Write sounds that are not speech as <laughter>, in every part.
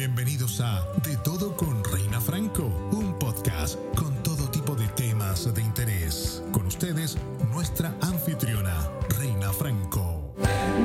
Bienvenidos a De Todo con Reina Franco, un podcast con todo tipo de temas de interés. Con ustedes, nuestra anfitriona, Reina Franco.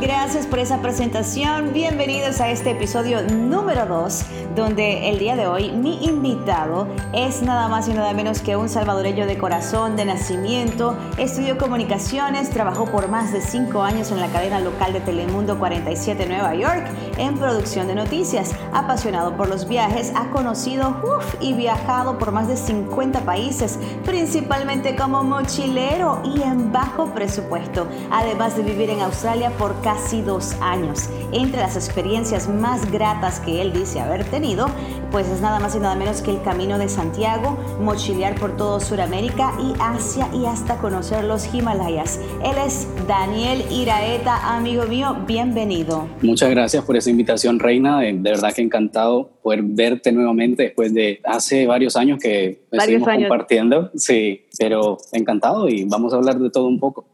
Gracias por esa presentación. Bienvenidos a este episodio número 2, donde el día de hoy mi invitado es nada más y nada menos que un salvadoreño de corazón, de nacimiento. Estudió comunicaciones, trabajó por más de 5 años en la cadena local de Telemundo 47 Nueva York en producción de noticias. Apasionado por los viajes, ha conocido y viajado por más de 50 países, principalmente como mochilero y en bajo presupuesto, además de vivir en Australia por casi dos años. Entre las experiencias más gratas que él dice haber tenido, pues es nada más y nada menos que el Camino de Santiago, mochilear por todo Sudamérica y Asia y hasta conocer los Himalayas. Él es Daniel Iraeta, amigo mío, bienvenido. Muchas gracias por esa invitación, Reina. De verdad que encantado poder verte nuevamente después de hace varios años que estuvimos compartiendo. Sí, pero encantado y vamos a hablar de todo un poco.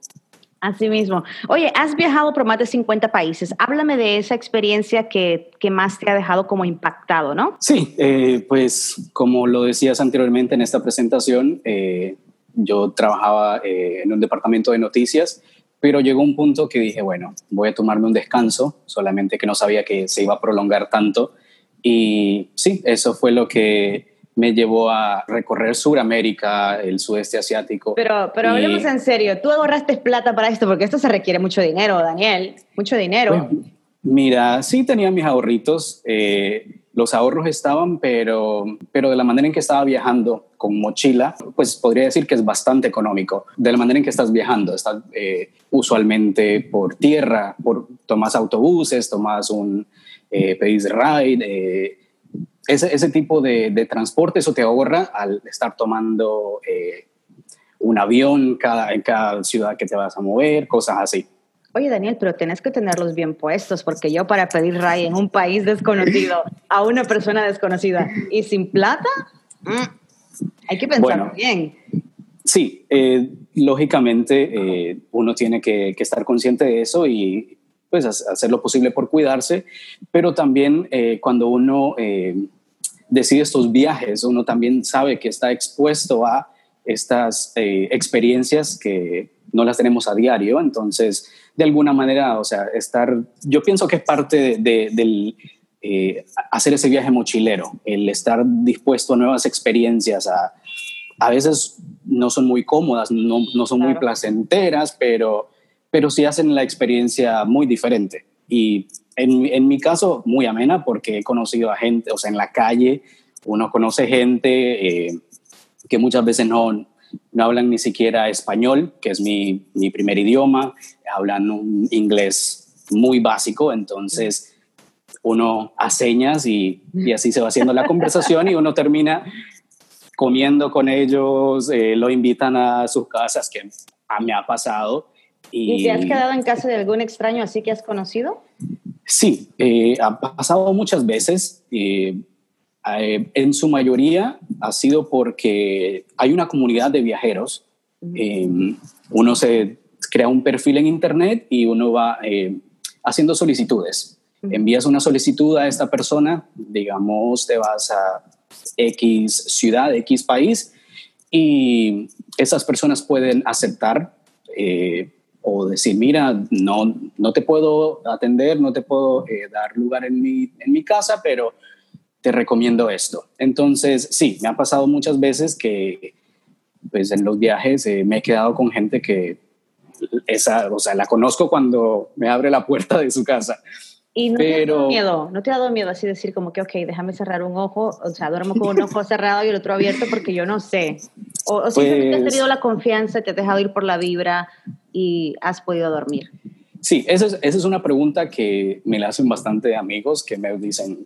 Así mismo. Oye, has viajado por más de 50 países. Háblame de esa experiencia que, que más te ha dejado como impactado, ¿no? Sí, eh, pues como lo decías anteriormente en esta presentación, eh, yo trabajaba eh, en un departamento de noticias, pero llegó un punto que dije, bueno, voy a tomarme un descanso, solamente que no sabía que se iba a prolongar tanto. Y sí, eso fue lo que me llevó a recorrer Sudamérica, el sudeste asiático. Pero, pero hablemos en serio, tú ahorraste plata para esto, porque esto se requiere mucho dinero, Daniel, mucho dinero. Pues, mira, sí tenía mis ahorritos, eh, los ahorros estaban, pero, pero de la manera en que estaba viajando con mochila, pues podría decir que es bastante económico. De la manera en que estás viajando, estás eh, usualmente por tierra, por, tomas autobuses, tomas un eh, pedís ride, ese, ese tipo de, de, transporte, eso te ahorra al estar tomando eh, un avión cada, en cada ciudad que te vas a mover, cosas así. Oye, Daniel, pero tienes que tenerlos bien puestos, porque yo para pedir RAI en un país desconocido a una persona desconocida y sin plata, mm, hay que pensar bien. Sí, eh, lógicamente eh, uno tiene que, que, estar consciente de eso y pues hacer lo posible por cuidarse, pero también eh, cuando uno eh, decide estos viajes, uno también sabe que está expuesto a estas eh, experiencias que no las tenemos a diario, entonces de alguna manera, o sea, estar, yo pienso que es parte de, de, del hacer ese viaje mochilero, el estar dispuesto a nuevas experiencias, a, a veces no son muy cómodas, no, no son claro. muy placenteras, pero pero sí hacen la experiencia muy diferente. Y en, en, mi caso, muy amena, porque he conocido a gente, o sea, en la calle uno conoce gente eh, que muchas veces no, no hablan ni siquiera español, que es mi, mi primer idioma, hablan un inglés muy básico, entonces uno hace señas y, y así se va haciendo la conversación y uno termina comiendo con ellos, eh, lo invitan a sus casas, que a me ha pasado, ¿Y, ¿Y te has quedado en casa de algún extraño así que has conocido? Sí, eh, ha pasado muchas veces. Eh, eh, en su mayoría ha sido porque hay una comunidad de viajeros. -huh. uno se crea un perfil en Internet y uno va haciendo solicitudes. Envías una solicitud a esta persona, digamos, te vas a X ciudad, X país, y esas personas pueden aceptar eh, o decir, mira, no, no te puedo atender, no te puedo eh, dar lugar en mi, en mi casa, pero te recomiendo esto. Entonces, sí, me ha pasado muchas veces que pues en los viajes eh, me he quedado con gente que esa, o sea, la conozco cuando me abre la puerta de su casa. Y no pero, te ha dado miedo, no te ha dado miedo así decir como que, ok, déjame cerrar un ojo, o sea, duermo con un ojo <laughs> cerrado y el otro abierto porque yo no sé. O, o simplemente pues, has tenido la confianza, te has dejado ir por la vibra y has podido dormir. Sí, esa es, esa es una pregunta que me la hacen bastante amigos que me dicen,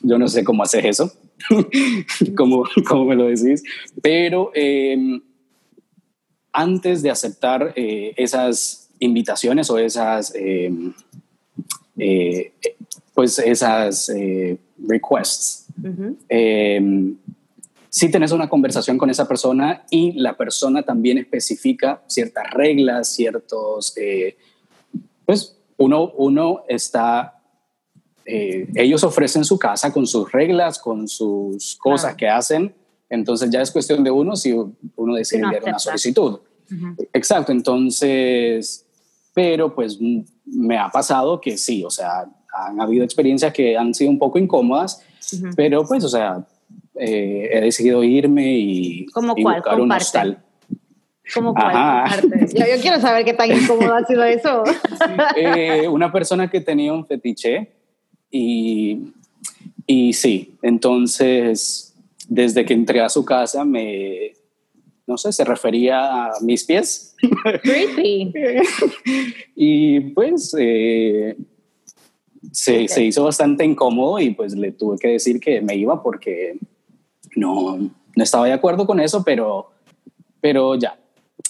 yo no sé cómo hacer eso, <laughs> como, como me lo decís, pero eh, antes de aceptar eh, esas invitaciones o esas... Eh, eh, pues esas eh, requests. Uh -huh. eh, si tenés una conversación con esa persona y la persona también especifica ciertas reglas, ciertos, eh, pues uno, uno está eh, ellos ofrecen su casa con sus reglas, con sus cosas que hacen, entonces ya es cuestión de uno si uno decide enviar una solicitud. Exacto, entonces, pero pues me ha pasado que sí, o sea, han habido experiencias que han sido un poco incómodas, pero pues, o sea, eh, he decidido irme y, ¿Cómo buscar un hostal. ¿Cómo cuál? Yo, <laughs> yo, quiero saber qué tan incómodo ha sido eso. Eh, una persona que tenía un fetiche y, y sí, entonces desde que entré a su casa me, no sé, se refería a mis pies. Creepy. <laughs> y pues eh, se, se, hizo bastante incómodo y pues le tuve que decir que me iba porque no, no estaba de acuerdo con eso, pero, pero ya.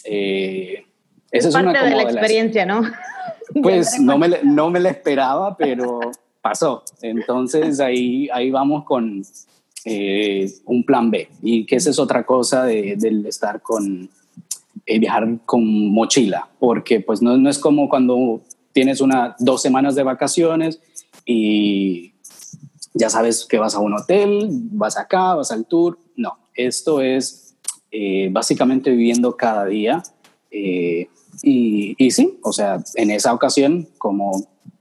Eh, esa es, parte una de la experiencia, ¿no? <laughs> Pues no me, no me la esperaba, pero pasó. Entonces ahí, ahí vamos con eh, un plan B. Y que esa es otra cosa de, del estar con, eh, viajar con mochila, porque pues no, no es como cuando tienes una, dos semanas de vacaciones y ya sabes que vas a un hotel, vas acá, vas al tour. No, esto es eh, básicamente viviendo cada día. y, y, sí, o sea, en esa ocasión, como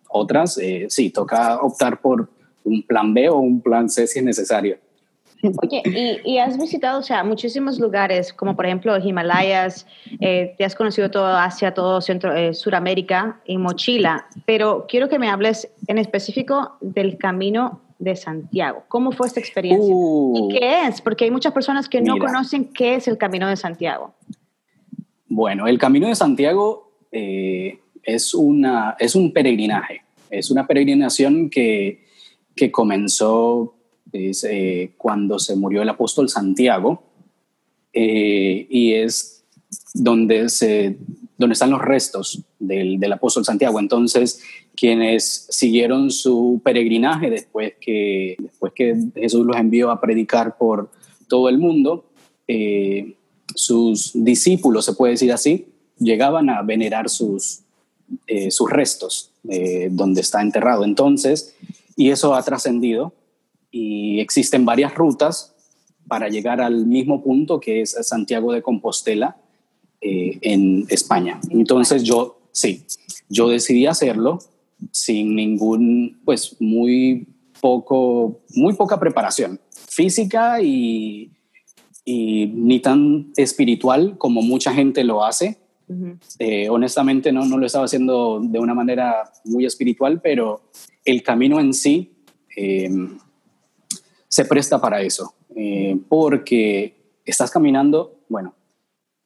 otras, sí, toca optar por un plan B o un plan C si es necesario. Oye, y, has visitado, o sea, muchísimos lugares, como por ejemplo Himalayas, eh, te has conocido todo Asia, todo Centro, eh, Suramérica y mochila, pero quiero que me hables en específico del camino de Santiago. ¿Cómo fue esta experiencia? ¿Y uh. qué es? Porque hay muchas personas que no conocen qué es el camino de Santiago. Bueno, el camino de Santiago eh, es, una, es un peregrinaje, es una peregrinación que, que comenzó es eh, cuando se murió el apóstol Santiago, eh, y es donde, se, donde están los restos del, del, apóstol Santiago. Entonces, quienes siguieron su peregrinaje después que, después que Jesús los envió a predicar por todo el mundo, eh, sus discípulos, se puede decir así, llegaban a venerar sus, sus restos donde está enterrado. Entonces, y eso ha trascendido y existen varias rutas para llegar al mismo punto que es Santiago de Compostela eh, en España. Entonces yo, sí, yo decidí hacerlo sin ningún, pues muy poco, muy poca preparación física y, y ni tan espiritual como mucha gente lo hace. Eh, honestamente no, no lo estaba haciendo de una manera muy espiritual, pero el camino en sí eh, se presta para eso, eh, porque estás caminando, bueno,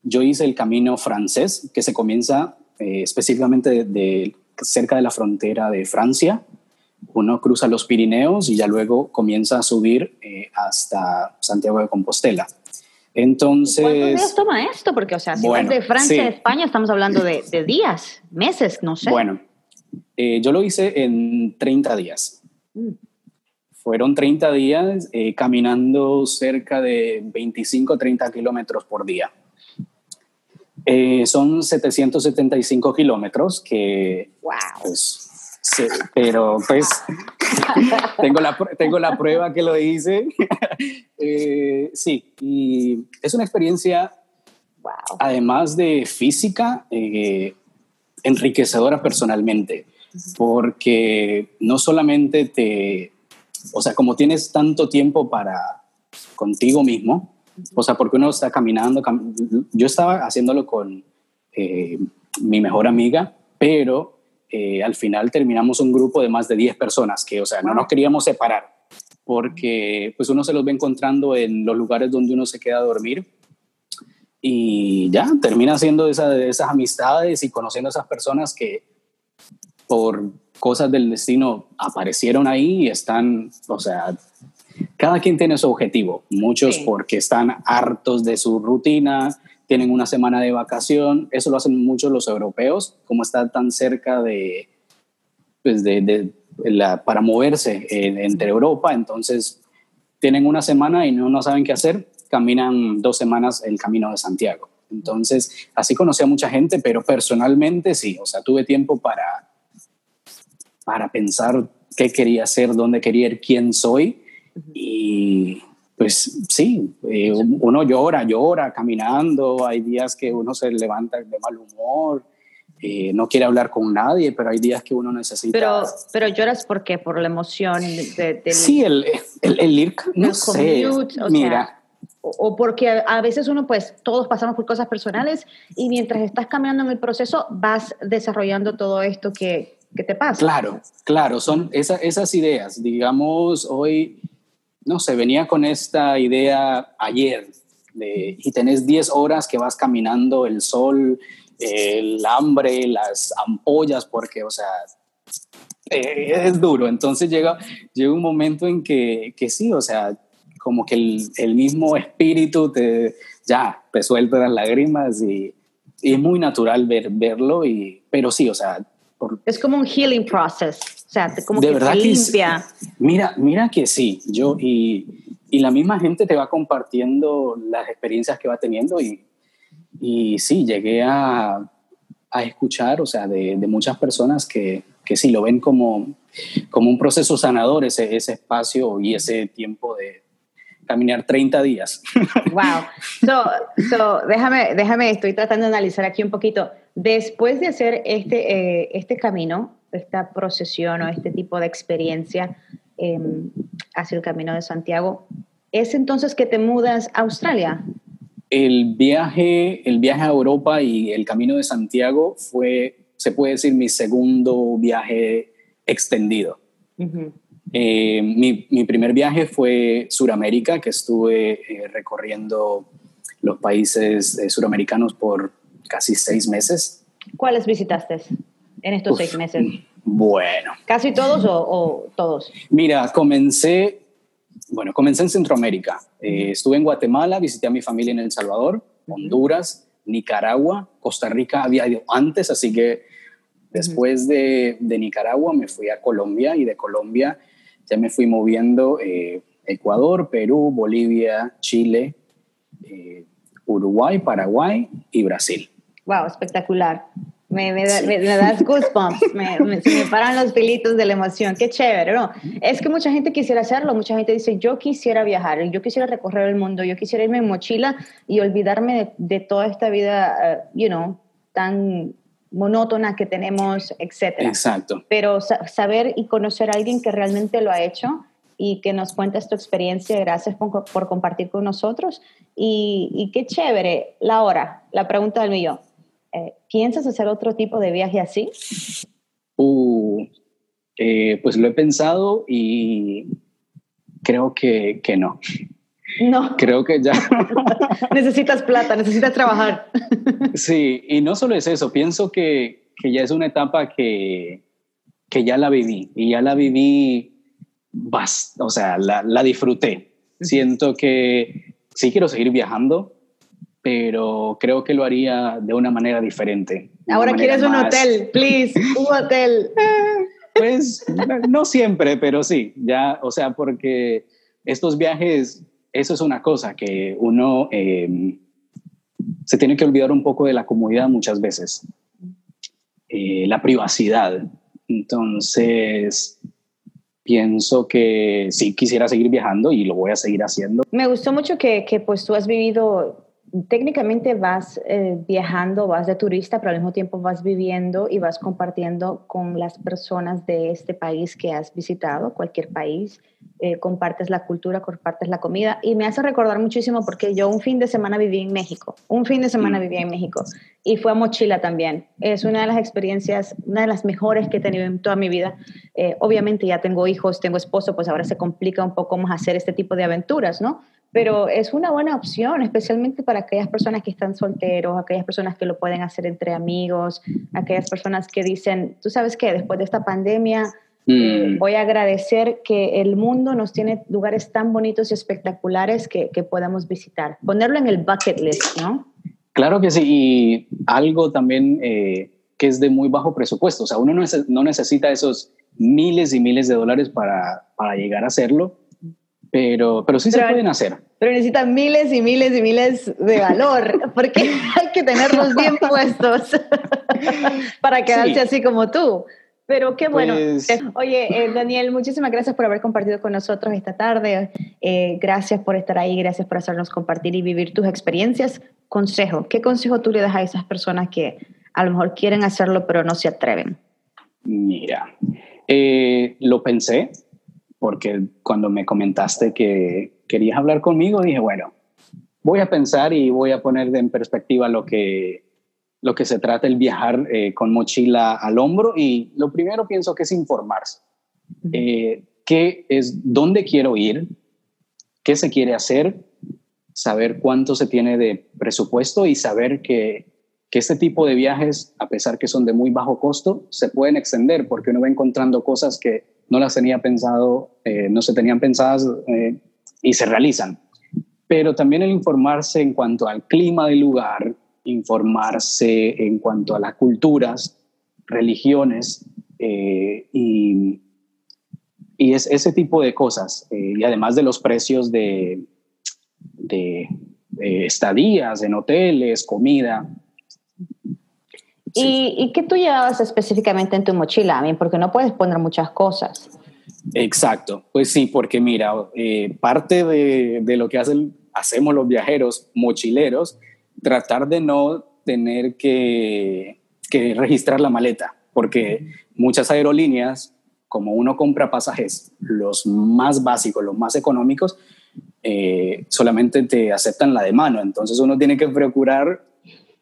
yo hice el camino francés, que se comienza eh, específicamente de, cerca de la frontera de Francia, uno cruza los Pirineos y ya luego comienza a subir eh, hasta Santiago de Compostela. Entonces... ¿Cuántos días toma esto? Porque, o sea, si bueno, de Francia a España estamos hablando de, días, meses, no sé. Bueno, yo lo hice en 30 días. Mm. Fueron 30 días eh, caminando cerca de 25 30 kilómetros por día. Eh, son 775 kilómetros que... ¡Wow! Pues, pero pues <laughs> tengo, la, tengo la prueba que lo hice. <laughs> Eh, sí, y es una experiencia, además de física, enriquecedora personalmente, porque no solamente te, o sea, como tienes tanto tiempo para contigo mismo, o sea, porque uno está caminando, yo estaba haciéndolo con eh, mi mejor amiga, pero eh, al final terminamos un grupo de más de 10 personas que, o sea, no nos queríamos separar porque pues uno se los ve encontrando en los lugares donde uno se queda a dormir y ya termina haciendo esa, esas amistades y conociendo a esas personas que por cosas del destino aparecieron ahí y están, o sea, cada quien tiene su objetivo. Muchos porque están hartos de su rutina, tienen una semana de vacación. Eso lo hacen muchos los europeos, como están tan cerca de, pues de, la, para moverse entre Europa. Entonces, tienen una semana y no, no saben qué hacer, caminan dos semanas el camino de Santiago. Entonces, así conocí a mucha gente, pero personalmente sí, o sea, tuve tiempo para para pensar qué quería hacer, dónde quería ir, quién soy. Y pues sí, eh, uno llora, llora caminando, hay días que uno se levanta de mal humor, eh, no quiere hablar con nadie, pero hay días que uno necesita... Pero, pero lloras ¿por qué? Por la emoción de, Sí, el, el, el ir, no sé, mira... o, porque a, veces uno, pues, todos pasamos por cosas personales y mientras estás caminando en el proceso vas desarrollando todo esto que, que te pasa. Claro, claro, son esas ideas. Digamos, hoy, no sé, venía con esta idea ayer de, y tenés 10 horas que vas caminando, el sol, el hambre, las ampollas, porque, o sea, eh, es duro. Entonces llega, llega un momento en que, que sí, o sea, como que el, el, mismo espíritu te, ya, te suelta las lágrimas y, y, es muy natural ver, verlo, y, pero sí, o sea... es como un healing process, o sea, como de que verdad limpia. mira, mira que sí, yo y, y la misma gente te va compartiendo las experiencias que va teniendo y y sí, llegué a, a escuchar, o sea, de, de muchas personas que, que, sí lo ven como, como un proceso sanador, ese, ese espacio y ese tiempo de caminar 30 días. <laughs> Wow. So, so, déjame, déjame, estoy tratando de analizar aquí un poquito. Después de hacer este, eh, este camino, esta procesión o este tipo de experiencia eh, hacia el camino de Santiago, ¿es entonces que te mudas a Australia? El viaje, el viaje a Europa y el Camino de Santiago fue, se puede decir, mi segundo viaje extendido. Eh, mi, primer viaje fue Suramérica, que estuve eh, recorriendo los países eh, suramericanos por casi seis meses. ¿Cuáles visitaste en estos seis meses? Bueno. ¿Casi todos o todos? Mira, comencé bueno, comencé en Centroamérica. Eh, estuve en Guatemala, visité a mi familia en El Salvador, Honduras, Nicaragua, Costa Rica había ido antes, así que después de, Nicaragua me fui a Colombia y de Colombia ya me fui moviendo eh, Ecuador, Perú, Bolivia, Chile, eh, Uruguay, Paraguay y Brasil. Wow, espectacular. Me, me, me, das goosebumps, me, me, se me paran los pelitos de la emoción, qué chévere, ¿no? Es que mucha gente quisiera hacerlo, mucha gente dice, yo quisiera viajar, yo quisiera recorrer el mundo, yo quisiera irme en mochila y olvidarme de, toda esta vida, uh, you know, tan monótona que tenemos, etcétera. Exacto. Pero saber y conocer a alguien que realmente lo ha hecho y que nos cuenta tu experiencia, gracias por, por compartir con nosotros y, y qué chévere. La hora, la pregunta del millón eh, ¿Piensas hacer otro tipo de viaje así? Uh, eh, pues lo he pensado y creo que, que no. No. Creo que ya. <laughs> necesitas plata, necesitas trabajar. sí, y no solo es eso, pienso que, que ya es una etapa que, que, ya la viví y ya la viví, bast o sea, la, la disfruté. Siento que sí quiero seguir viajando, pero creo que lo haría de una manera diferente. Ahora quieres un hotel, please, un <laughs> hotel. Pues no siempre, pero sí, ya, o sea, porque estos viajes, eso es una cosa que uno em, se tiene que olvidar un poco de la comodidad muchas veces, eh, la privacidad. Entonces, pienso que sí quisiera seguir viajando y lo voy a seguir haciendo. Me gustó mucho que, que pues tú has vivido técnicamente vas eh, viajando, vas de turista, pero al mismo tiempo vas viviendo y vas compartiendo con las personas de este país que has visitado, cualquier país, eh, compartes la cultura, compartes la comida y me hace recordar muchísimo porque yo un fin de semana viví en México, un fin de semana mm. viví en México y fue a mochila también. Es una de las experiencias, una de las mejores que he tenido en toda mi vida. Eh, obviamente ya tengo hijos, tengo esposo, pues ahora se complica un poco más hacer este tipo de aventuras, ¿no? pero es una buena opción, especialmente para aquellas personas que están solteros, aquellas personas que lo pueden hacer entre amigos, aquellas personas que dicen, tú sabes qué, después de esta pandemia mm. voy a agradecer que el mundo nos tiene lugares tan bonitos y espectaculares que, que podamos visitar. Ponerlo en el bucket list, ¿no? Claro que sí, y algo también eh, que es de muy bajo presupuesto, o sea, uno no, no necesita esos miles y miles de dólares para, para llegar a hacerlo pero, pero sí se pueden hacer. Pero necesitan miles y miles y miles de valor, <laughs> porque hay que tenerlos bien puestos <laughs> para quedarse así como tú. Pero qué bueno. Pues Oye, eh, Daniel, muchísimas gracias por haber compartido con nosotros esta tarde. Eh, gracias por estar ahí, gracias por hacernos compartir y vivir tus experiencias. Consejo, ¿qué consejo tú le das a esas personas que a lo mejor quieren hacerlo pero no se atreven? Mira, eh, lo pensé porque cuando me comentaste que querías hablar conmigo, dije, bueno, voy a pensar y voy a poner en perspectiva lo que lo que se trata el viajar eh, con mochila al hombro y lo primero pienso que es informarse. Eh, ¿Qué es, dónde quiero ir? ¿Qué se quiere hacer? Saber cuánto se tiene de presupuesto y saber que, que este tipo de viajes, a pesar que son de muy bajo costo, se pueden extender porque uno va encontrando cosas que no las tenía pensado, eh, no se tenían pensadas y se realizan. Pero también el informarse en cuanto al clima del lugar, informarse en cuanto a las culturas, religiones eh, y, y, es ese tipo de cosas. Eh, y además de los precios de, de, estadías en hoteles, comida. ¿Y, ¿Y, qué tú llevabas específicamente en tu mochila? Porque no puedes poner muchas cosas. Exacto, pues sí, porque mira, eh, parte de, de, lo que hacen, hacemos los viajeros mochileros tratar de no tener que, registrar la maleta, porque muchas aerolíneas, como uno compra pasajes, los más básicos, los más económicos, eh, solamente te aceptan la de mano. Entonces uno tiene que procurar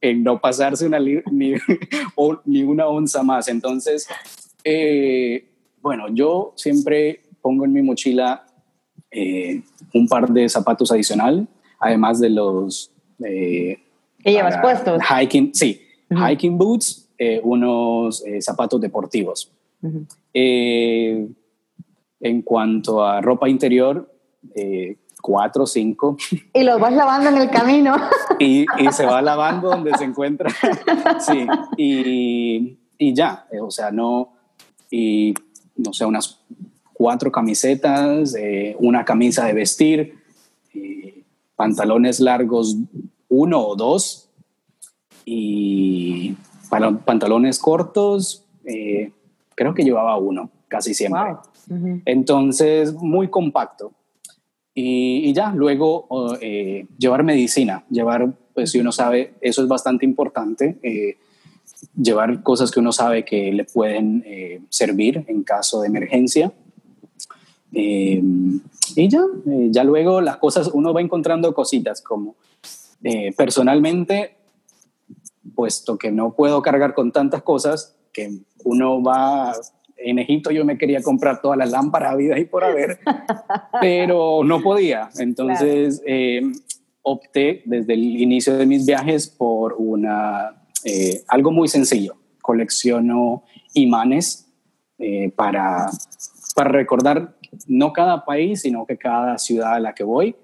en no pasarse una <laughs> ni, ni, una onza más. Entonces, eh, bueno, yo siempre pongo en mi mochila eh, un par de zapatos adicional, además de los ¿Qué llevas puestos? Hiking, sí, hiking boots, eh, unos eh, zapatos deportivos. Eh, en cuanto a ropa interior, cuatro cinco. Y los vas lavando en el camino. <laughs> y, y, se va lavando donde se encuentra. sí, y, y ya, o sea, no, y no sé, unas cuatro camisetas, una camisa de vestir, pantalones largos uno o dos. Y para pantalones cortos, eh, creo que llevaba uno, casi siempre. Entonces, muy compacto. Y, ya, luego eh, llevar medicina, llevar, pues si uno sabe, eso es bastante importante, eh, llevar cosas que uno sabe que le pueden servir en caso de emergencia. y ya, ya luego las cosas, uno va encontrando cositas como eh, personalmente, puesto que no puedo cargar con tantas cosas, que uno va en Egipto yo me quería comprar todas las lámparas habidas y por haber, <laughs> pero no podía. Entonces eh, opté desde el inicio de mis viajes por una, eh, algo muy sencillo. Colecciono imanes para, para recordar no cada país, sino que cada ciudad a la que voy.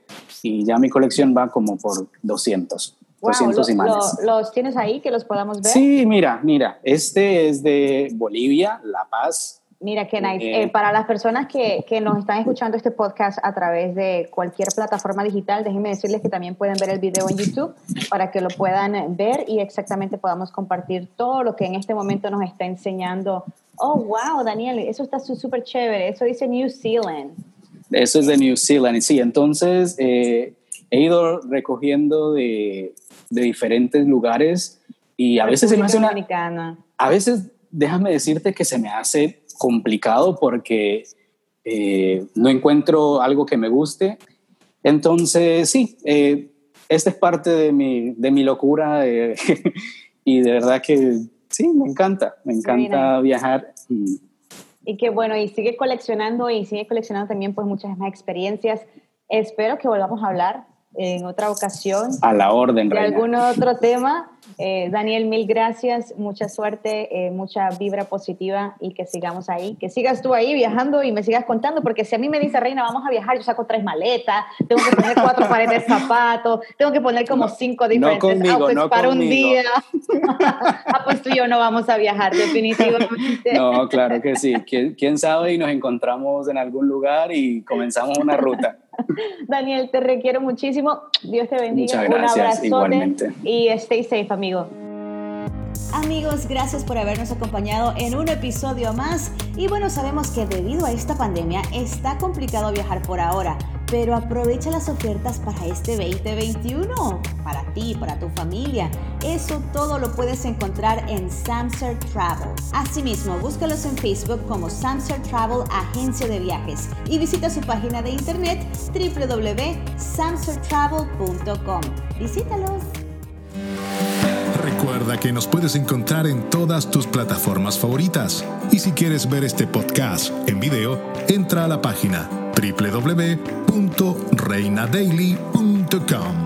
Y ya mi colección va como por 200. 200 imanes. ¿Los tienes ahí que los podamos ver? Sí, mira, mira, este es de Bolivia, La Paz. Mira, qué nice. Eh, eh, para las personas que, que, nos están escuchando este podcast a través de cualquier plataforma digital, déjenme decirles que también pueden ver el video en YouTube para que lo puedan ver y exactamente podamos compartir todo lo que en este momento nos está enseñando Oh, wow, Daniel, eso está súper chévere. Eso dice New Zealand. Eso es de New Zealand, sí. Entonces, eh, he ido recogiendo de, de, diferentes lugares y a veces se me hace una... A veces, déjame decirte que se me hace complicado porque eh, no encuentro algo que me guste. Entonces, sí, eh, esta es parte de mi, de mi locura <laughs> y de verdad que sí, me encanta, me encanta viajar. Y, y qué bueno, y sigue coleccionando y sigue coleccionando también pues muchas más experiencias. Espero que volvamos a hablar en otra ocasión. A la orden, De algún otro <laughs> tema. Eh, Daniel, mil gracias, mucha suerte, eh, mucha vibra positiva y que sigamos ahí, que sigas tú ahí viajando y me sigas contando, porque si a mí me dice Reina, vamos a viajar, yo saco tres maletas, tengo que poner cuatro pares de zapatos, tengo que poner como cinco diferentes no outfits para un día. <laughs> ah, pues tú y yo no vamos a viajar, definitivamente. No, claro que sí. ¿Quién, quién sabe y nos encontramos en algún lugar y comenzamos una ruta. <laughs> Daniel, te requiero muchísimo. Dios te bendiga. Muchas gracias, Un igualmente. Y stay safe, amigo. Amigos, gracias por habernos acompañado en un episodio más. Y bueno, sabemos que debido a esta pandemia está complicado viajar por ahora, pero aprovecha las ofertas para este 2021, para ti, para tu familia. Eso todo lo puedes encontrar en Samser Travel. Asimismo, búscalos en Facebook como Samser Travel Agencia de Viajes y visita su página de internet www.samsertravel.com. Visítalos. Recuerda que nos puedes encontrar en todas tus plataformas favoritas. Y si quieres ver este podcast en video, entra a la página www.reinadaily.com.